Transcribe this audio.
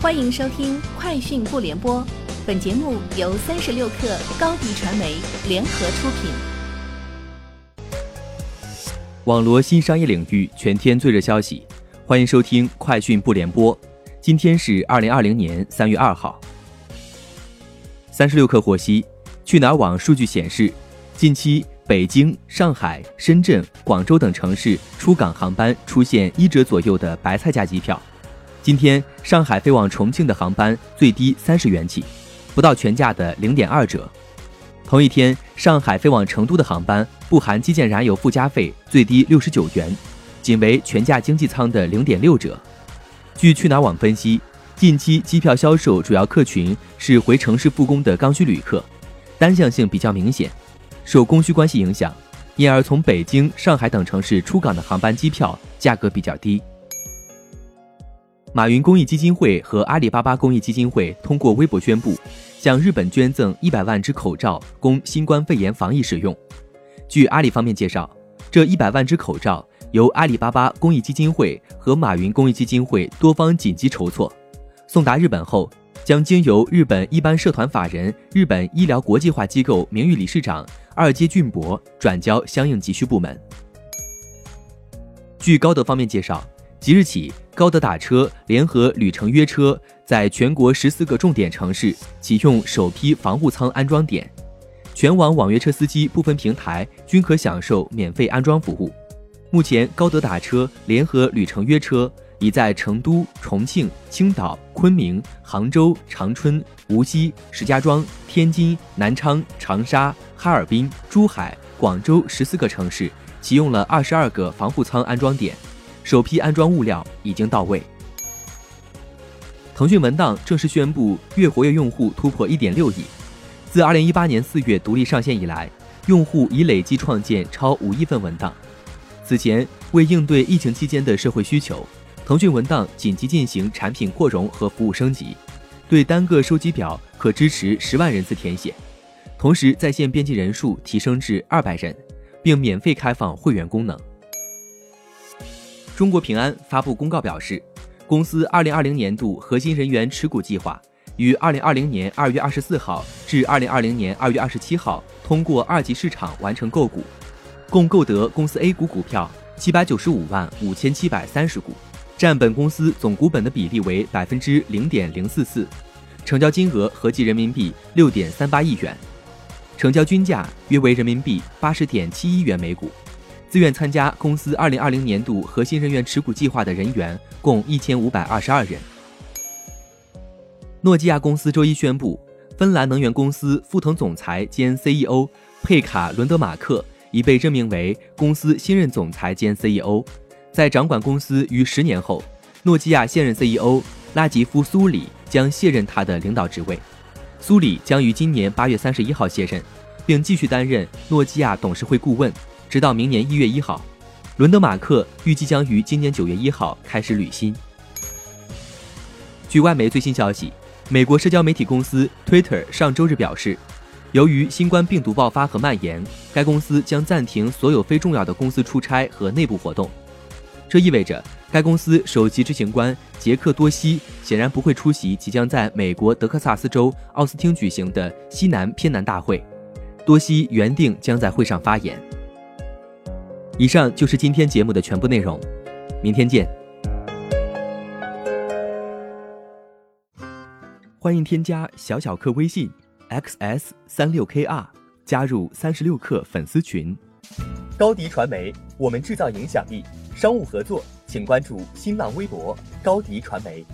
欢迎收听《快讯不联播》，本节目由三十六克高低传媒联合出品。网罗新商业领域全天最热消息，欢迎收听《快讯不联播》。今天是二零二零年三月二号。三十六克获悉，去哪儿网数据显示，近期。北京、上海、深圳、广州等城市出港航班出现一折左右的白菜价机票。今天，上海飞往重庆的航班最低三十元起，不到全价的零点二折。同一天，上海飞往成都的航班不含基建燃油附加费，最低六十九元，仅为全价经济舱的零点六折。据去哪儿网分析，近期机票销售主要客群是回城市复工的刚需旅客，单向性比较明显。受供需关系影响，因而从北京、上海等城市出港的航班机票价格比较低。马云公益基金会和阿里巴巴公益基金会通过微博宣布，向日本捐赠一百万只口罩，供新冠肺炎防疫使用。据阿里方面介绍，这一百万只口罩由阿里巴巴公益基金会和马云公益基金会多方紧急筹措，送达日本后。将经由日本一般社团法人日本医疗国际化机构名誉理事长二阶俊博转交相应急需部门。据高德方面介绍，即日起，高德打车联合旅程约车在全国十四个重点城市启用首批防护舱安装点，全网网约车司机部分平台均可享受免费安装服务。目前，高德打车联合旅程约车。已在成都、重庆、青岛、昆明、杭州、长春、无锡、石家庄、天津、南昌、长沙、哈尔滨、珠海、广州十四个城市启用了二十二个防护舱安装点，首批安装物料已经到位。腾讯文档正式宣布，月活跃用户突破一点六亿。自二零一八年四月独立上线以来，用户已累计创建超五亿份文档。此前，为应对疫情期间的社会需求。腾讯文档紧急进行产品扩容和服务升级，对单个收集表可支持十万人次填写，同时在线编辑人数提升至二百人，并免费开放会员功能。中国平安发布公告表示，公司二零二零年度核心人员持股计划于二零二零年二月二十四号至二零二零年二月二十七号通过二级市场完成购股，共购得公司 A 股股票七百九十五万五千七百三十股。占本公司总股本的比例为百分之零点零四四，成交金额合计人民币六点三八亿元，成交均价约为人民币八十点七一元每股。自愿参加公司二零二零年度核心人员持股计划的人员共一千五百二十二人。诺基亚公司周一宣布，芬兰能源公司副总总裁兼 CEO 佩卡伦德马克已被任命为公司新任总裁兼 CEO。在掌管公司逾十年后，诺基亚现任 CEO 拉吉夫·苏里将卸任他的领导职位。苏里将于今年八月三十一号卸任，并继续担任诺基亚董事会顾问，直到明年一月一号。伦德马克预计将于今年九月一号开始履新。据外媒最新消息，美国社交媒体公司 Twitter 上周日表示，由于新冠病毒爆发和蔓延，该公司将暂停所有非重要的公司出差和内部活动。这意味着该公司首席执行官杰克多西显然不会出席即将在美国德克萨斯州奥斯汀举行的西南偏南大会。多西原定将在会上发言。以上就是今天节目的全部内容，明天见。欢迎添加小小客微信 xs 三六 kr 加入三十六课粉丝群。高迪传媒，我们制造影响力。商务合作，请关注新浪微博高迪传媒。